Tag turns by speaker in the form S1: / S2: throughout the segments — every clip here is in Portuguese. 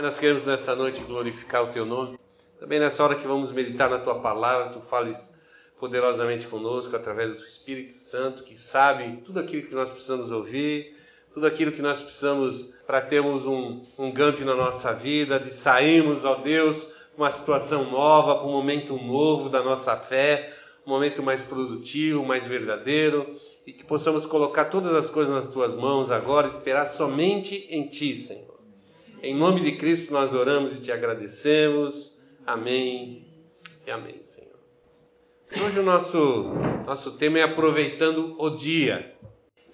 S1: Pai, nós queremos nessa noite glorificar o Teu nome. Também nessa hora que vamos meditar na Tua palavra, Tu fales poderosamente conosco através do Teu Espírito Santo, que sabe tudo aquilo que nós precisamos ouvir, tudo aquilo que nós precisamos para termos um, um gamp na nossa vida, de sairmos, ó Deus, uma situação nova, para um momento novo da nossa fé, um momento mais produtivo, mais verdadeiro, e que possamos colocar todas as coisas nas tuas mãos agora, esperar somente em ti, Senhor. Em nome de Cristo nós oramos e te agradecemos. Amém e amém, Senhor. Hoje o nosso, nosso tema é aproveitando o dia.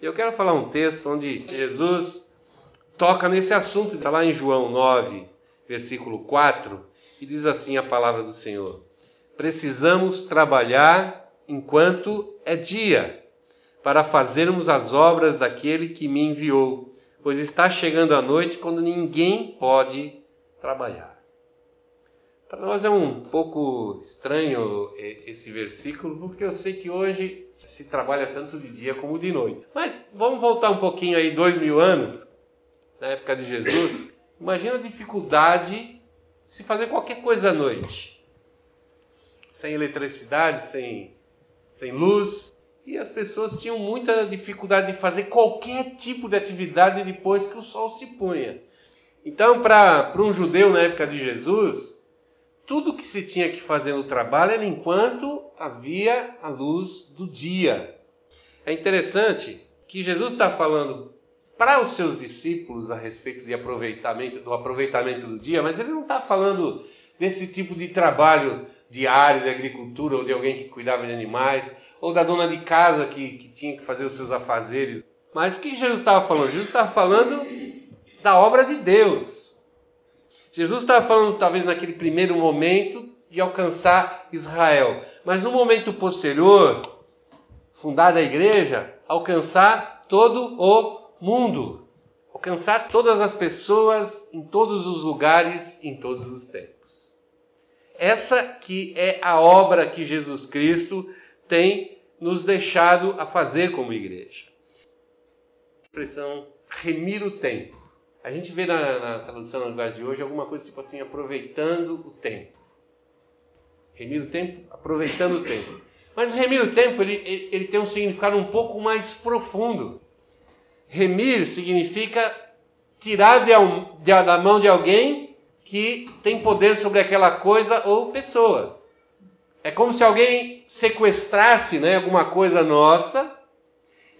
S1: Eu quero falar um texto onde Jesus toca nesse assunto, está lá em João 9, versículo 4, e diz assim a palavra do Senhor: Precisamos trabalhar enquanto é dia, para fazermos as obras daquele que me enviou pois está chegando a noite quando ninguém pode trabalhar. Para nós é um pouco estranho esse versículo, porque eu sei que hoje se trabalha tanto de dia como de noite. Mas vamos voltar um pouquinho aí, dois mil anos, na época de Jesus. Imagina a dificuldade de se fazer qualquer coisa à noite. Sem eletricidade, sem, sem luz, e as pessoas tinham muita dificuldade de fazer qualquer tipo de atividade depois que o sol se punha. Então, para um judeu na época de Jesus, tudo que se tinha que fazer no trabalho era enquanto havia a luz do dia. É interessante que Jesus está falando para os seus discípulos a respeito de aproveitamento, do aproveitamento do dia, mas ele não está falando desse tipo de trabalho diário de agricultura ou de alguém que cuidava de animais ou da dona de casa que, que tinha que fazer os seus afazeres. Mas o que Jesus estava falando? Jesus estava falando da obra de Deus. Jesus estava falando, talvez naquele primeiro momento, de alcançar Israel. Mas no momento posterior, fundada a igreja, alcançar todo o mundo. Alcançar todas as pessoas em todos os lugares, em todos os tempos. Essa que é a obra que Jesus Cristo tem nos deixado a fazer como igreja. A expressão remir o tempo. A gente vê na, na tradução na linguagem de hoje alguma coisa tipo assim, aproveitando o tempo. Remir o tempo, aproveitando o tempo. Mas remir o tempo, ele, ele, ele tem um significado um pouco mais profundo. Remir significa tirar de, de, da mão de alguém que tem poder sobre aquela coisa ou pessoa. É como se alguém sequestrasse né, alguma coisa nossa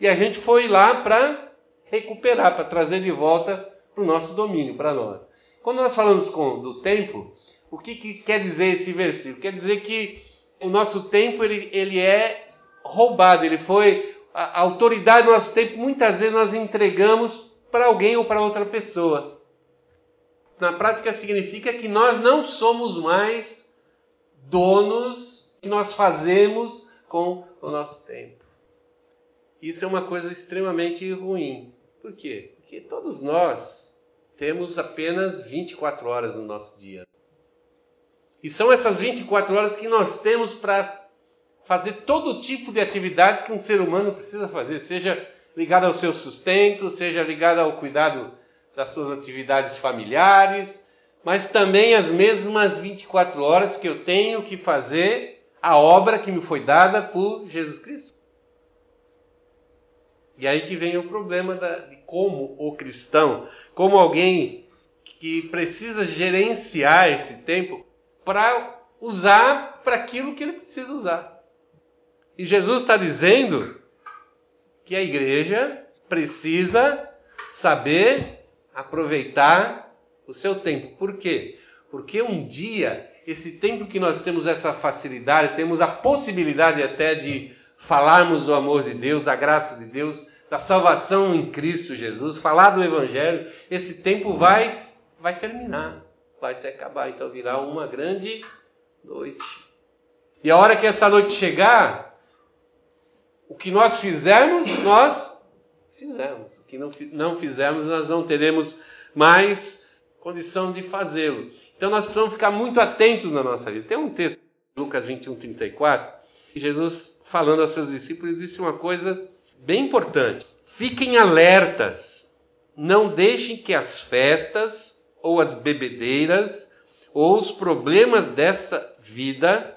S1: e a gente foi lá para recuperar, para trazer de volta para o nosso domínio, para nós. Quando nós falamos com, do tempo, o que, que, quer dizer esse versículo? Quer dizer que o nosso tempo ele, ele é roubado, ele foi. A, a autoridade do nosso tempo, muitas vezes nós entregamos para alguém ou para outra pessoa. Na prática, significa que nós não somos mais donos que nós fazemos com o nosso tempo. Isso é uma coisa extremamente ruim. Por quê? Porque todos nós temos apenas 24 horas no nosso dia. E são essas 24 horas que nós temos para fazer todo tipo de atividade que um ser humano precisa fazer, seja ligado ao seu sustento, seja ligado ao cuidado das suas atividades familiares, mas também as mesmas 24 horas que eu tenho que fazer a obra que me foi dada por Jesus Cristo. E aí que vem o problema da, de como o cristão, como alguém que precisa gerenciar esse tempo para usar para aquilo que ele precisa usar. E Jesus está dizendo que a igreja precisa saber aproveitar o seu tempo. Por quê? Porque um dia esse tempo que nós temos essa facilidade, temos a possibilidade até de falarmos do amor de Deus, da graça de Deus, da salvação em Cristo Jesus, falar do Evangelho, esse tempo vai, vai terminar, vai se acabar, então virá uma grande noite. E a hora que essa noite chegar, o que nós fizermos, nós fizemos. O que não, não fizermos, nós não teremos mais condição de fazê-lo. Então nós precisamos ficar muito atentos na nossa vida. Tem um texto, Lucas 21, 34, que Jesus, falando aos seus discípulos, disse uma coisa bem importante: fiquem alertas, não deixem que as festas ou as bebedeiras, ou os problemas desta vida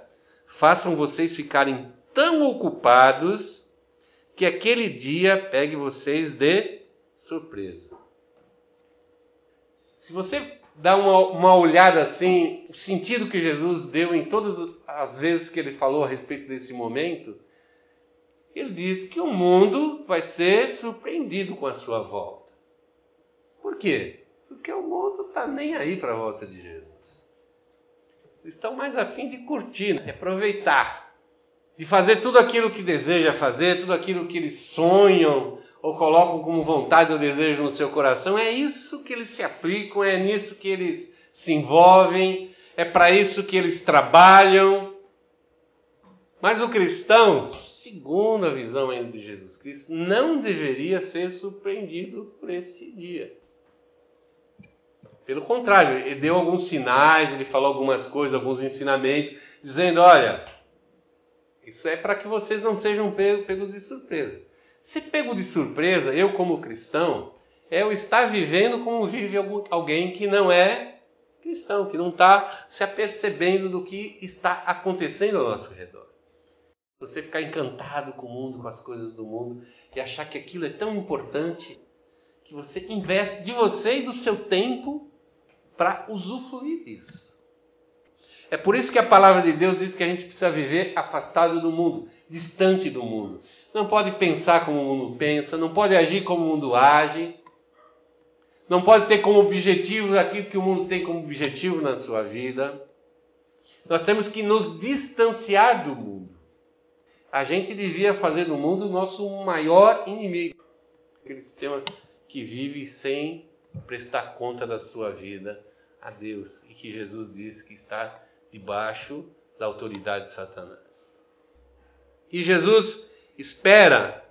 S1: façam vocês ficarem tão ocupados que aquele dia pegue vocês de surpresa. Se você dá uma, uma olhada assim, o sentido que Jesus deu em todas as vezes que ele falou a respeito desse momento, ele diz que o mundo vai ser surpreendido com a sua volta. Por quê? Porque o mundo está nem aí para a volta de Jesus. Eles estão mais afim de curtir, de aproveitar, de fazer tudo aquilo que deseja fazer, tudo aquilo que eles sonham ou colocam como vontade ou desejo no seu coração. É isso que eles se aplicam, é nisso que eles se envolvem, é para isso que eles trabalham. Mas o cristão, segundo a visão ainda de Jesus Cristo, não deveria ser surpreendido por esse dia. Pelo contrário, ele deu alguns sinais, ele falou algumas coisas, alguns ensinamentos, dizendo: olha, isso é para que vocês não sejam pegos de surpresa. Se pego de surpresa, eu como cristão, é eu estar vivendo como vive alguém que não é cristão, que não está se apercebendo do que está acontecendo ao nosso redor. Você ficar encantado com o mundo, com as coisas do mundo e achar que aquilo é tão importante que você investe de você e do seu tempo para usufruir disso. É por isso que a palavra de Deus diz que a gente precisa viver afastado do mundo, distante do mundo. Não pode pensar como o mundo pensa, não pode agir como o mundo age, não pode ter como objetivo aquilo que o mundo tem como objetivo na sua vida. Nós temos que nos distanciar do mundo. A gente devia fazer do mundo o nosso maior inimigo, aquele sistema que vive sem prestar conta da sua vida a Deus e que Jesus disse que está debaixo da autoridade de Satanás. E Jesus espera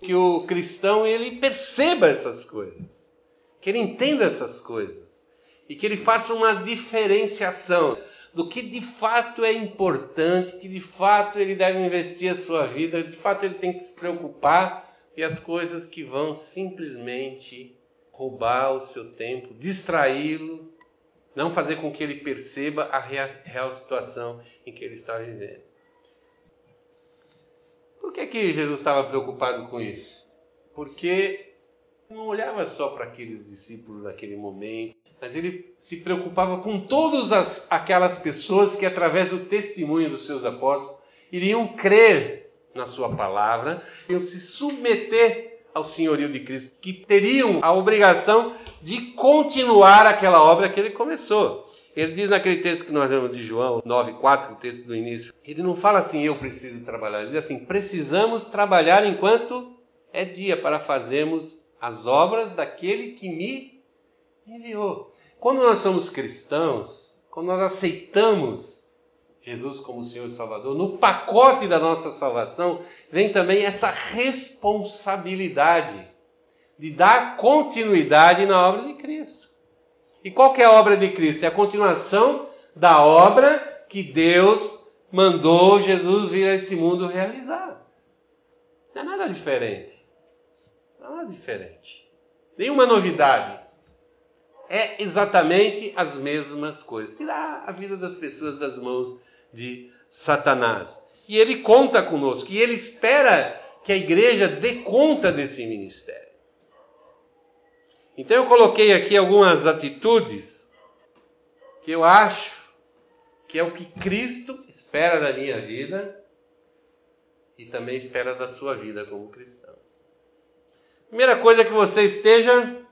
S1: que o cristão ele perceba essas coisas, que ele entenda essas coisas e que ele faça uma diferenciação do que de fato é importante, que de fato ele deve investir a sua vida, de fato ele tem que se preocupar e as coisas que vão simplesmente roubar o seu tempo, distraí-lo não fazer com que ele perceba a real situação em que ele está vivendo. Por que, que Jesus estava preocupado com isso? Porque não olhava só para aqueles discípulos naquele momento, mas ele se preocupava com todas as, aquelas pessoas que, através do testemunho dos seus apóstolos, iriam crer na sua palavra, iam se submeter ao senhorio de Cristo, que teriam a obrigação de continuar aquela obra que ele começou. Ele diz naquele texto que nós lemos de João 9,4, o texto do início, ele não fala assim, eu preciso trabalhar, ele diz assim, precisamos trabalhar enquanto é dia para fazermos as obras daquele que me enviou. Quando nós somos cristãos, quando nós aceitamos Jesus como Senhor e Salvador, no pacote da nossa salvação vem também essa responsabilidade de dar continuidade na obra de. E qual que é a obra de Cristo? É a continuação da obra que Deus mandou Jesus vir a esse mundo realizar. Não é nada diferente. É nada diferente. Nenhuma novidade. É exatamente as mesmas coisas. Tirar a vida das pessoas das mãos de Satanás. E ele conta conosco, e ele espera que a igreja dê conta desse ministério. Então eu coloquei aqui algumas atitudes que eu acho que é o que Cristo espera da minha vida e também espera da sua vida como cristão. Primeira coisa é que você esteja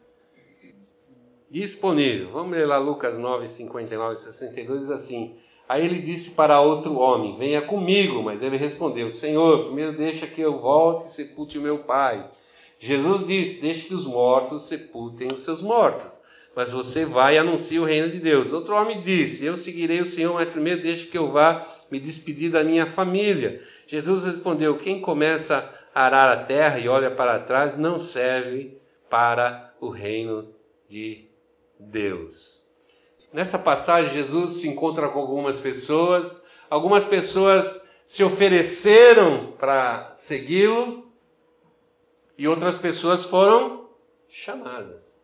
S1: disponível. Vamos ler lá Lucas 9, 59 e 62, diz assim: Aí ele disse para outro homem: Venha comigo. Mas ele respondeu: Senhor, primeiro deixa que eu volte e sepulte o meu pai. Jesus disse: Deixe que os mortos sepultem os seus mortos. Mas você vai e anuncia o reino de Deus. Outro homem disse: Eu seguirei o Senhor, mas primeiro deixe que eu vá me despedir da minha família. Jesus respondeu: Quem começa a arar a terra e olha para trás não serve para o reino de Deus. Nessa passagem, Jesus se encontra com algumas pessoas, algumas pessoas se ofereceram para segui-lo e outras pessoas foram chamadas.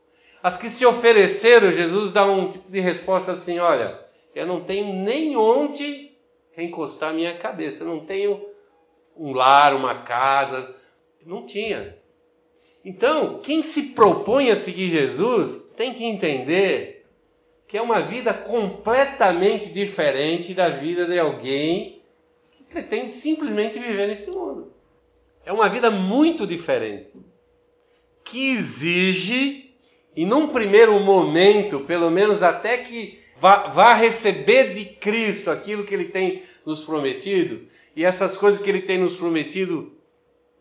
S1: As que se ofereceram, Jesus dá um tipo de resposta assim: olha, eu não tenho nem onde encostar minha cabeça, eu não tenho um lar, uma casa, não tinha. Então, quem se propõe a seguir Jesus tem que entender que é uma vida completamente diferente da vida de alguém que pretende simplesmente viver nesse mundo. É uma vida muito diferente, que exige, e num primeiro momento, pelo menos até que vá, vá receber de Cristo aquilo que Ele tem nos prometido, e essas coisas que Ele tem nos prometido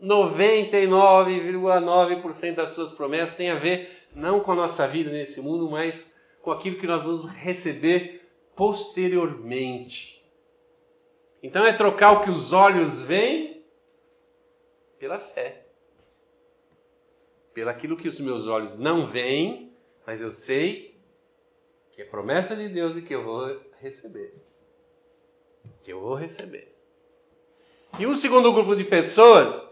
S1: 99,9% das suas promessas tem a ver não com a nossa vida nesse mundo, mas com aquilo que nós vamos receber posteriormente. Então é trocar o que os olhos veem pela fé. Pelo aquilo que os meus olhos não veem, mas eu sei que é promessa de Deus e que eu vou receber. Que eu vou receber. E um segundo grupo de pessoas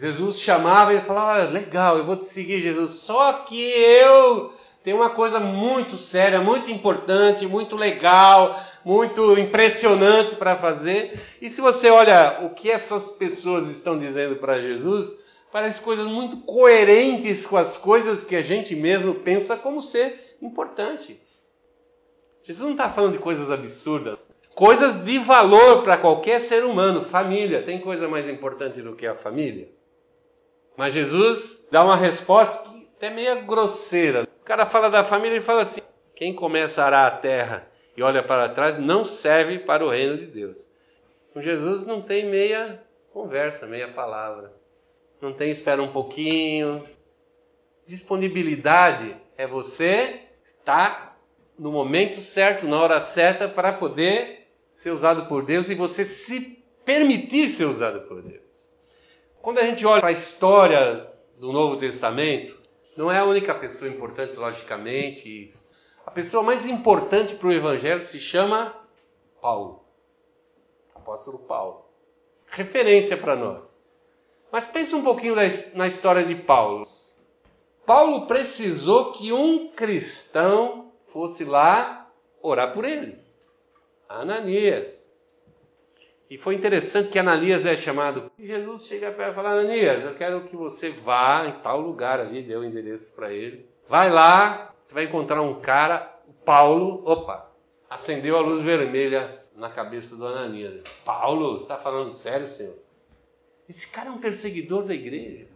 S1: Jesus chamava e falava: ah, legal, eu vou te seguir, Jesus. Só que eu tenho uma coisa muito séria, muito importante, muito legal, muito impressionante para fazer. E se você olha o que essas pessoas estão dizendo para Jesus, parece coisas muito coerentes com as coisas que a gente mesmo pensa como ser importante. Jesus não está falando de coisas absurdas, coisas de valor para qualquer ser humano. Família, tem coisa mais importante do que a família? Mas Jesus dá uma resposta que é meio grosseira. O cara fala da família e fala assim: quem começa a arar a terra e olha para trás não serve para o reino de Deus. Com Jesus não tem meia conversa, meia palavra. Não tem espera um pouquinho. Disponibilidade é você estar no momento certo, na hora certa, para poder ser usado por Deus e você se permitir ser usado por Deus. Quando a gente olha para a história do Novo Testamento, não é a única pessoa importante, logicamente. A pessoa mais importante para o Evangelho se chama Paulo. Apóstolo Paulo. Referência para nós. Mas pense um pouquinho na história de Paulo. Paulo precisou que um cristão fosse lá orar por ele. Ananias. E foi interessante que Ananias é chamado. E Jesus chega para e fala: Ananias, eu quero que você vá em tal lugar ali, deu o endereço para ele. Vai lá, você vai encontrar um cara, Paulo. Opa, acendeu a luz vermelha na cabeça do Ananias. Paulo, você está falando sério, senhor? Esse cara é um perseguidor da igreja.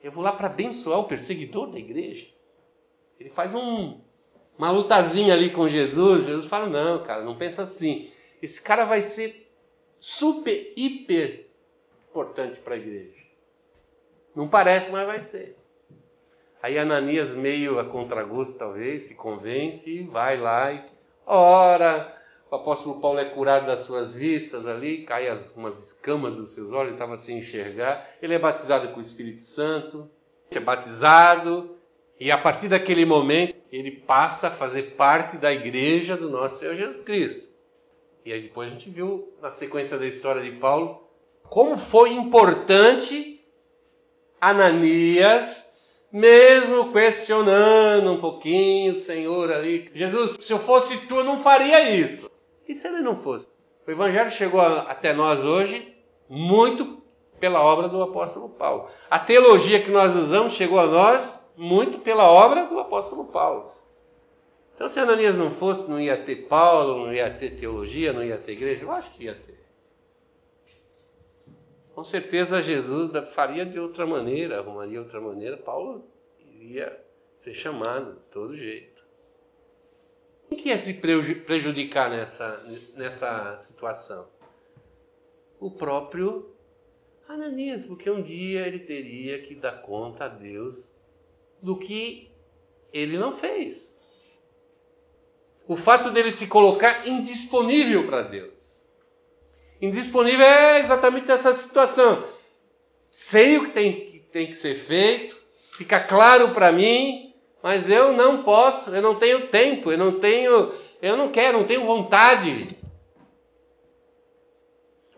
S1: Eu vou lá para abençoar o perseguidor da igreja. Ele faz um, uma lutazinha ali com Jesus. Jesus fala: Não, cara, não pensa assim. Esse cara vai ser super, hiper importante para a igreja. Não parece, mas vai ser. Aí Ananias, meio a contragosto talvez, se convence vai lá e ora. O apóstolo Paulo é curado das suas vistas ali, cai as, umas escamas dos seus olhos, estava sem enxergar. Ele é batizado com o Espírito Santo, é batizado, e a partir daquele momento ele passa a fazer parte da igreja do nosso Senhor Jesus Cristo. E aí depois a gente viu na sequência da história de Paulo como foi importante Ananias, mesmo questionando um pouquinho o Senhor ali. Jesus, se eu fosse tu, eu não faria isso. E se ele não fosse? O Evangelho chegou até nós hoje muito pela obra do apóstolo Paulo. A teologia que nós usamos chegou a nós muito pela obra do apóstolo Paulo. Então, se Ananias não fosse, não ia ter Paulo, não ia ter teologia, não ia ter igreja? Eu acho que ia ter. Com certeza Jesus faria de outra maneira, arrumaria de outra maneira. Paulo iria ser chamado de todo jeito. Quem que ia se prejudicar nessa, nessa situação? O próprio Ananias, porque um dia ele teria que dar conta a Deus do que ele não fez o fato dele se colocar indisponível para Deus. Indisponível é exatamente essa situação. Sei o que tem, que tem que ser feito, fica claro para mim, mas eu não posso, eu não tenho tempo, eu não tenho, eu não quero, não tenho vontade.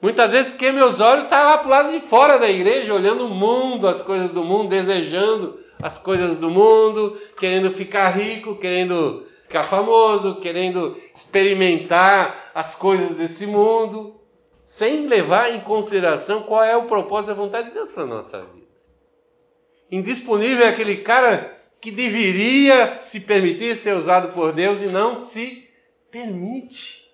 S1: Muitas vezes porque meus olhos estão tá lá para o lado de fora da igreja, olhando o mundo, as coisas do mundo, desejando as coisas do mundo, querendo ficar rico, querendo ficar famoso, querendo experimentar as coisas desse mundo, sem levar em consideração qual é o propósito e a vontade de Deus para a nossa vida. Indisponível é aquele cara que deveria se permitir ser usado por Deus e não se permite.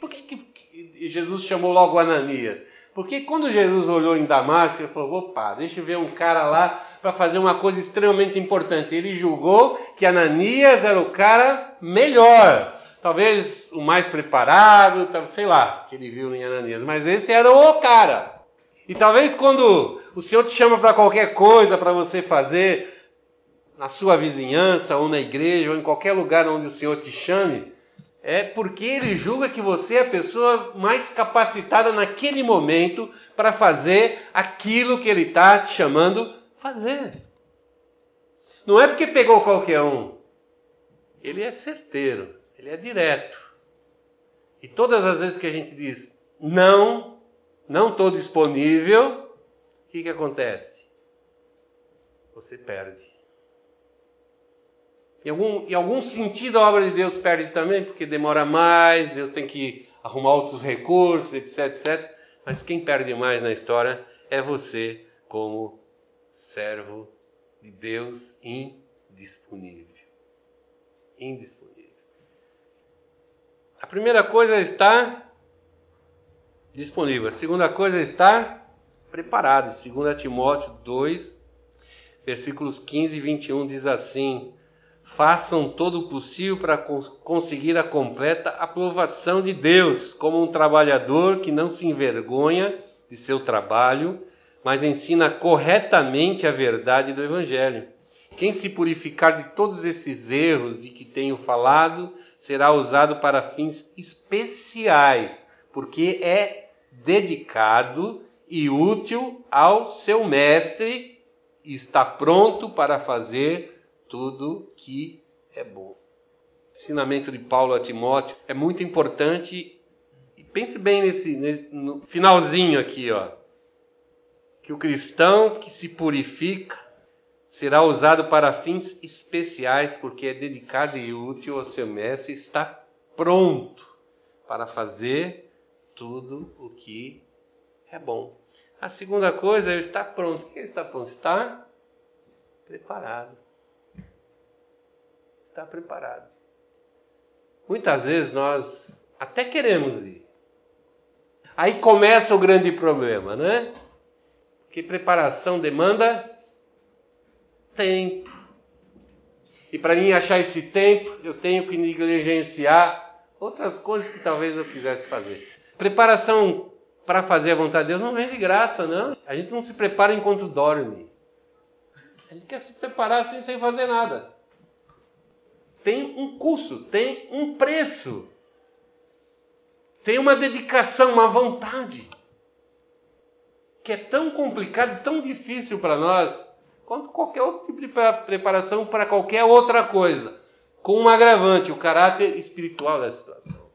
S1: Por que, que Jesus chamou logo Ananias? Porque quando Jesus olhou em Damasco, ele falou: opa, deixa eu ver um cara lá para fazer uma coisa extremamente importante. Ele julgou que Ananias era o cara melhor, talvez o mais preparado, sei lá, que ele viu em Ananias, mas esse era o cara. E talvez quando o Senhor te chama para qualquer coisa para você fazer, na sua vizinhança, ou na igreja, ou em qualquer lugar onde o Senhor te chame, é porque ele julga que você é a pessoa mais capacitada naquele momento para fazer aquilo que ele está te chamando fazer. Não é porque pegou qualquer um. Ele é certeiro, ele é direto. E todas as vezes que a gente diz não, não estou disponível, o que, que acontece? Você perde. Em algum, em algum sentido a obra de Deus perde também, porque demora mais, Deus tem que arrumar outros recursos, etc, etc. Mas quem perde mais na história é você, como servo de Deus indisponível. Indisponível. A primeira coisa estar disponível. A segunda coisa estar preparado. 2 Timóteo 2, versículos 15 e 21 diz assim: façam todo o possível para conseguir a completa aprovação de Deus, como um trabalhador que não se envergonha de seu trabalho, mas ensina corretamente a verdade do Evangelho. Quem se purificar de todos esses erros de que tenho falado, será usado para fins especiais, porque é dedicado e útil ao seu mestre e está pronto para fazer tudo que é bom. O ensinamento de Paulo a Timóteo é muito importante. E pense bem nesse, nesse no finalzinho aqui, ó. Que o cristão que se purifica será usado para fins especiais, porque é dedicado e útil ao seu mestre, está pronto para fazer tudo o que é bom. A segunda coisa é estar pronto. O que é estar pronto? Estar preparado estar preparado. Muitas vezes nós até queremos ir. Aí começa o grande problema, né? Que preparação demanda tempo. E para mim achar esse tempo, eu tenho que negligenciar outras coisas que talvez eu quisesse fazer. Preparação para fazer a vontade de Deus não vem de graça, não. A gente não se prepara enquanto dorme. A gente quer se preparar assim sem fazer nada tem um custo, tem um preço, tem uma dedicação, uma vontade, que é tão complicado, tão difícil para nós, quanto qualquer outro tipo de preparação para qualquer outra coisa, com um agravante, o caráter espiritual da situação.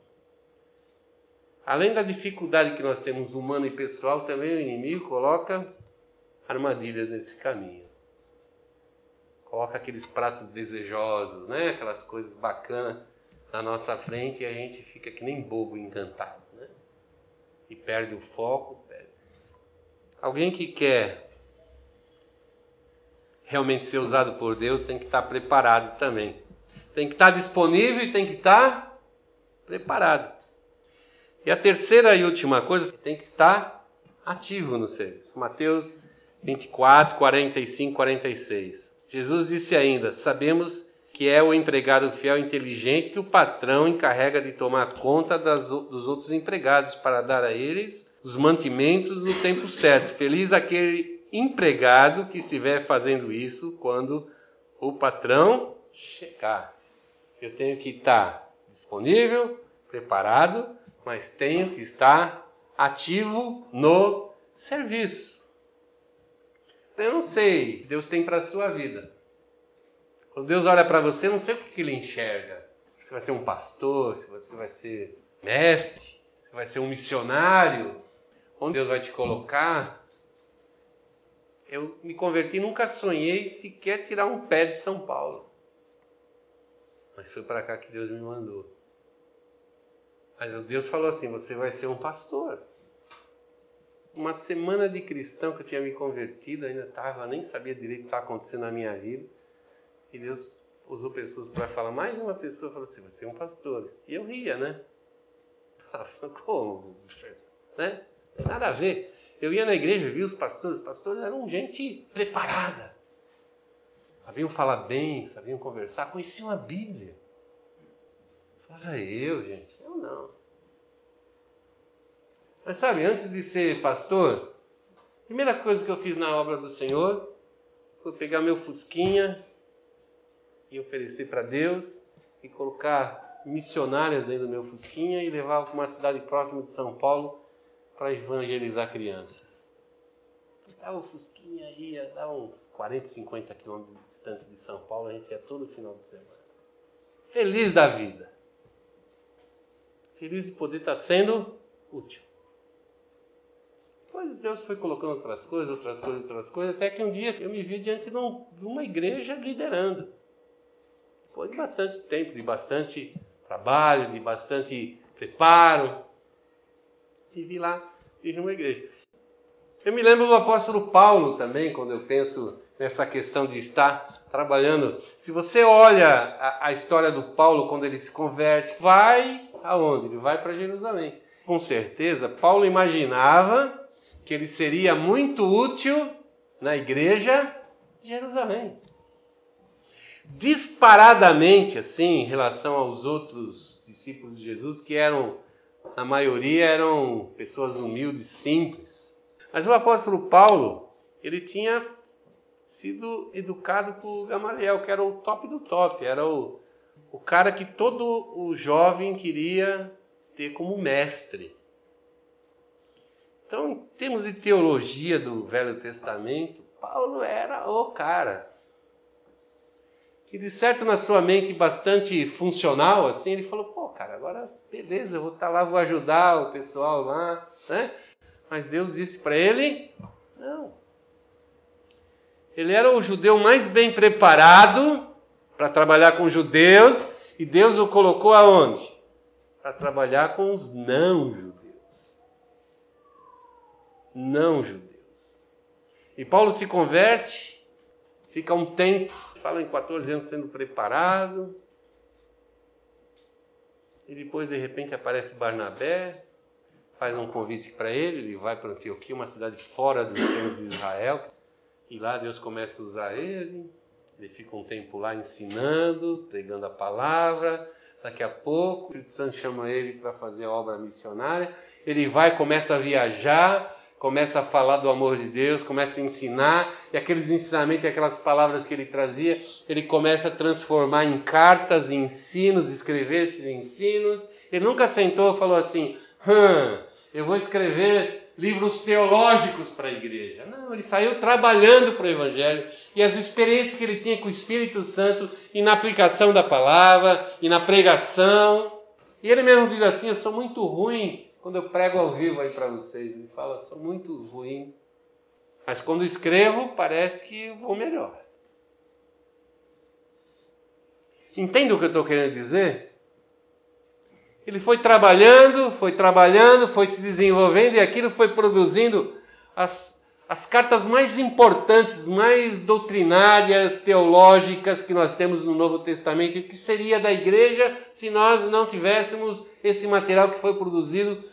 S1: Além da dificuldade que nós temos humana e pessoal, também o inimigo coloca armadilhas nesse caminho coloca aqueles pratos desejosos, né? Aquelas coisas bacanas na nossa frente e a gente fica que nem bobo encantado, né? E perde o foco. Perde. Alguém que quer realmente ser usado por Deus tem que estar preparado também. Tem que estar disponível e tem que estar preparado. E a terceira e última coisa, tem que estar ativo no serviço. Mateus 24, 45, 46. Jesus disse ainda: Sabemos que é o empregado fiel e inteligente que o patrão encarrega de tomar conta das, dos outros empregados para dar a eles os mantimentos no tempo certo. Feliz aquele empregado que estiver fazendo isso quando o patrão chegar. Eu tenho que estar disponível, preparado, mas tenho que estar ativo no serviço. Eu não sei, Deus tem para a sua vida. Quando Deus olha para você, não sei o que ele enxerga. Se você vai ser um pastor, se você vai ser mestre, se vai ser um missionário, onde Deus vai te colocar. Eu me converti, nunca sonhei sequer tirar um pé de São Paulo. Mas foi para cá que Deus me mandou. Mas Deus falou assim: você vai ser um pastor. Uma semana de cristão que eu tinha me convertido, ainda estava, nem sabia direito o que estava acontecendo na minha vida. E Deus usou pessoas para falar, mais uma pessoa falou assim: você é um pastor. E eu ria, né? Como? Né? Nada a ver. Eu ia na igreja, via os pastores, os pastores eram gente preparada. Sabiam falar bem, sabiam conversar, conheciam a Bíblia. Falava eu, gente, eu não. Mas sabe, antes de ser pastor, a primeira coisa que eu fiz na obra do Senhor foi pegar meu fusquinha e oferecer para Deus e colocar missionárias dentro do meu fusquinha e levar para uma cidade próxima de São Paulo para evangelizar crianças. Ficava o Fusquinha ia dar uns 40, 50 quilômetros distante de São Paulo, a gente ia todo final de semana. Feliz da vida. Feliz de poder estar sendo útil. Depois Deus foi colocando outras coisas, outras coisas, outras coisas, até que um dia eu me vi diante de uma igreja liderando. Depois de bastante tempo, de bastante trabalho, de bastante preparo, estive lá, fiz uma igreja. Eu me lembro do apóstolo Paulo também, quando eu penso nessa questão de estar trabalhando. Se você olha a, a história do Paulo quando ele se converte, vai aonde? Ele vai para Jerusalém. Com certeza, Paulo imaginava que ele seria muito útil na igreja de Jerusalém. Disparadamente, assim, em relação aos outros discípulos de Jesus, que eram na maioria eram pessoas humildes, simples. Mas o apóstolo Paulo, ele tinha sido educado por Gamaliel, que era o top do top, era o, o cara que todo o jovem queria ter como mestre. Então, em termos de teologia do Velho Testamento, Paulo era o cara. E de certo na sua mente bastante funcional, assim, ele falou, beleza, eu vou estar tá lá, vou ajudar o pessoal lá, né? Mas Deus disse para ele, não. Ele era o judeu mais bem preparado para trabalhar com judeus e Deus o colocou aonde? Para trabalhar com os não judeus. Não judeus. E Paulo se converte, fica um tempo fala em 14 anos sendo preparado. E depois, de repente, aparece Barnabé, faz um convite para ele, ele vai para Antioquia, uma cidade fora dos termos de Israel, e lá Deus começa a usar ele. Ele fica um tempo lá ensinando, pregando a palavra. Daqui a pouco, o Espírito Santo chama ele para fazer a obra missionária. Ele vai, começa a viajar, começa a falar do amor de Deus, começa a ensinar, e aqueles ensinamentos e aquelas palavras que ele trazia, ele começa a transformar em cartas, em ensinos, escrever esses ensinos. Ele nunca sentou e falou assim: hum, eu vou escrever livros teológicos para a igreja. Não, ele saiu trabalhando para o Evangelho e as experiências que ele tinha com o Espírito Santo e na aplicação da palavra e na pregação. E ele mesmo diz assim: Eu sou muito ruim quando eu prego ao vivo aí para vocês, ele fala, sou muito ruim. Mas quando escrevo, parece que vou melhor. Entende o que eu estou querendo dizer? Ele foi trabalhando, foi trabalhando, foi se desenvolvendo e aquilo foi produzindo as, as cartas mais importantes, mais doutrinárias, teológicas que nós temos no Novo Testamento. O que seria da igreja se nós não tivéssemos esse material que foi produzido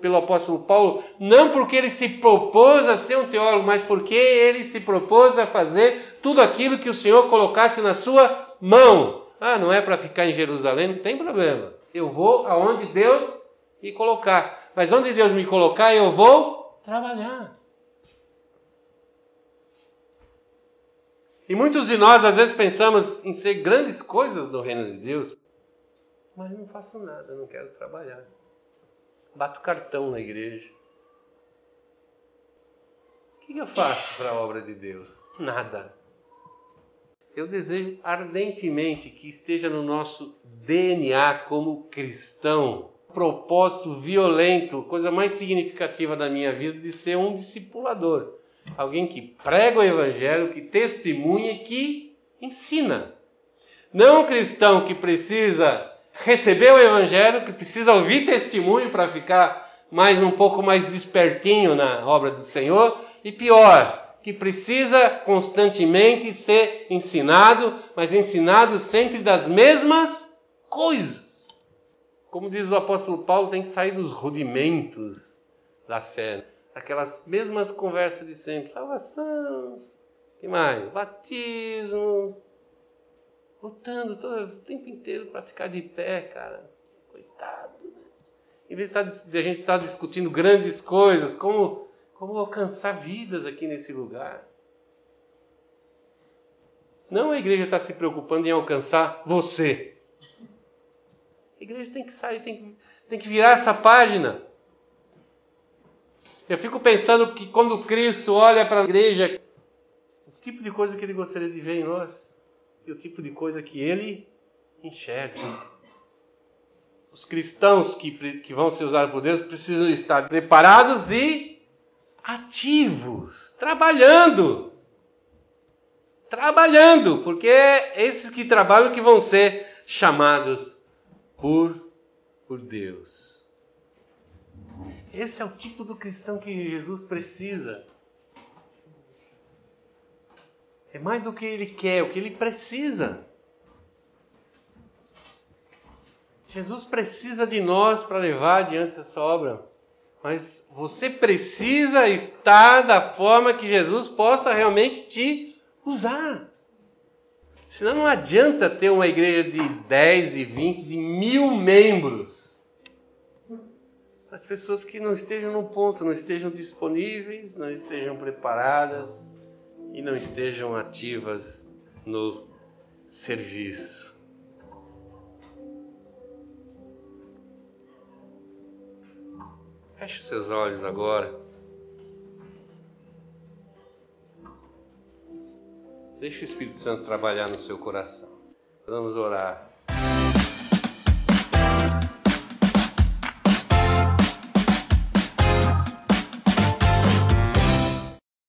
S1: pelo apóstolo Paulo, não porque ele se propôs a ser um teólogo, mas porque ele se propôs a fazer tudo aquilo que o Senhor colocasse na sua mão. Ah, não é para ficar em Jerusalém? Não tem problema. Eu vou aonde Deus me colocar. Mas onde Deus me colocar, eu vou trabalhar. E muitos de nós às vezes pensamos em ser grandes coisas no reino de Deus, mas não faço nada, não quero trabalhar bato cartão na igreja. O que eu faço para a obra de Deus? Nada. Eu desejo ardentemente que esteja no nosso DNA como cristão, propósito violento, coisa mais significativa da minha vida de ser um discipulador. Alguém que prega o Evangelho, que testemunha e que ensina. Não um cristão que precisa receber o Evangelho, que precisa ouvir testemunho para ficar mais um pouco mais despertinho na obra do Senhor, e pior, que precisa constantemente ser ensinado, mas ensinado sempre das mesmas coisas. Como diz o apóstolo Paulo, tem que sair dos rudimentos da fé, aquelas mesmas conversas de sempre, salvação, que mais? Batismo, lutando todo o tempo inteiro para ficar de pé, cara. Coitado. Em vez de a gente estar discutindo grandes coisas, como, como alcançar vidas aqui nesse lugar. Não a igreja está se preocupando em alcançar você. A igreja tem que sair, tem que, tem que virar essa página. Eu fico pensando que quando Cristo olha para a igreja, o tipo de coisa que ele gostaria de ver em nós e o tipo de coisa que ele enxerga. Os cristãos que, que vão ser usados por Deus precisam estar preparados e ativos, trabalhando. Trabalhando, porque é esses que trabalham que vão ser chamados por, por Deus. Esse é o tipo do cristão que Jesus precisa. É mais do que ele quer, o que ele precisa. Jesus precisa de nós para levar adiante essa obra. Mas você precisa estar da forma que Jesus possa realmente te usar. Senão não adianta ter uma igreja de 10, de 20, de mil membros. As pessoas que não estejam no ponto, não estejam disponíveis, não estejam preparadas e não estejam ativas no serviço. Feche seus olhos agora. Deixe o Espírito Santo trabalhar no seu coração. Vamos orar.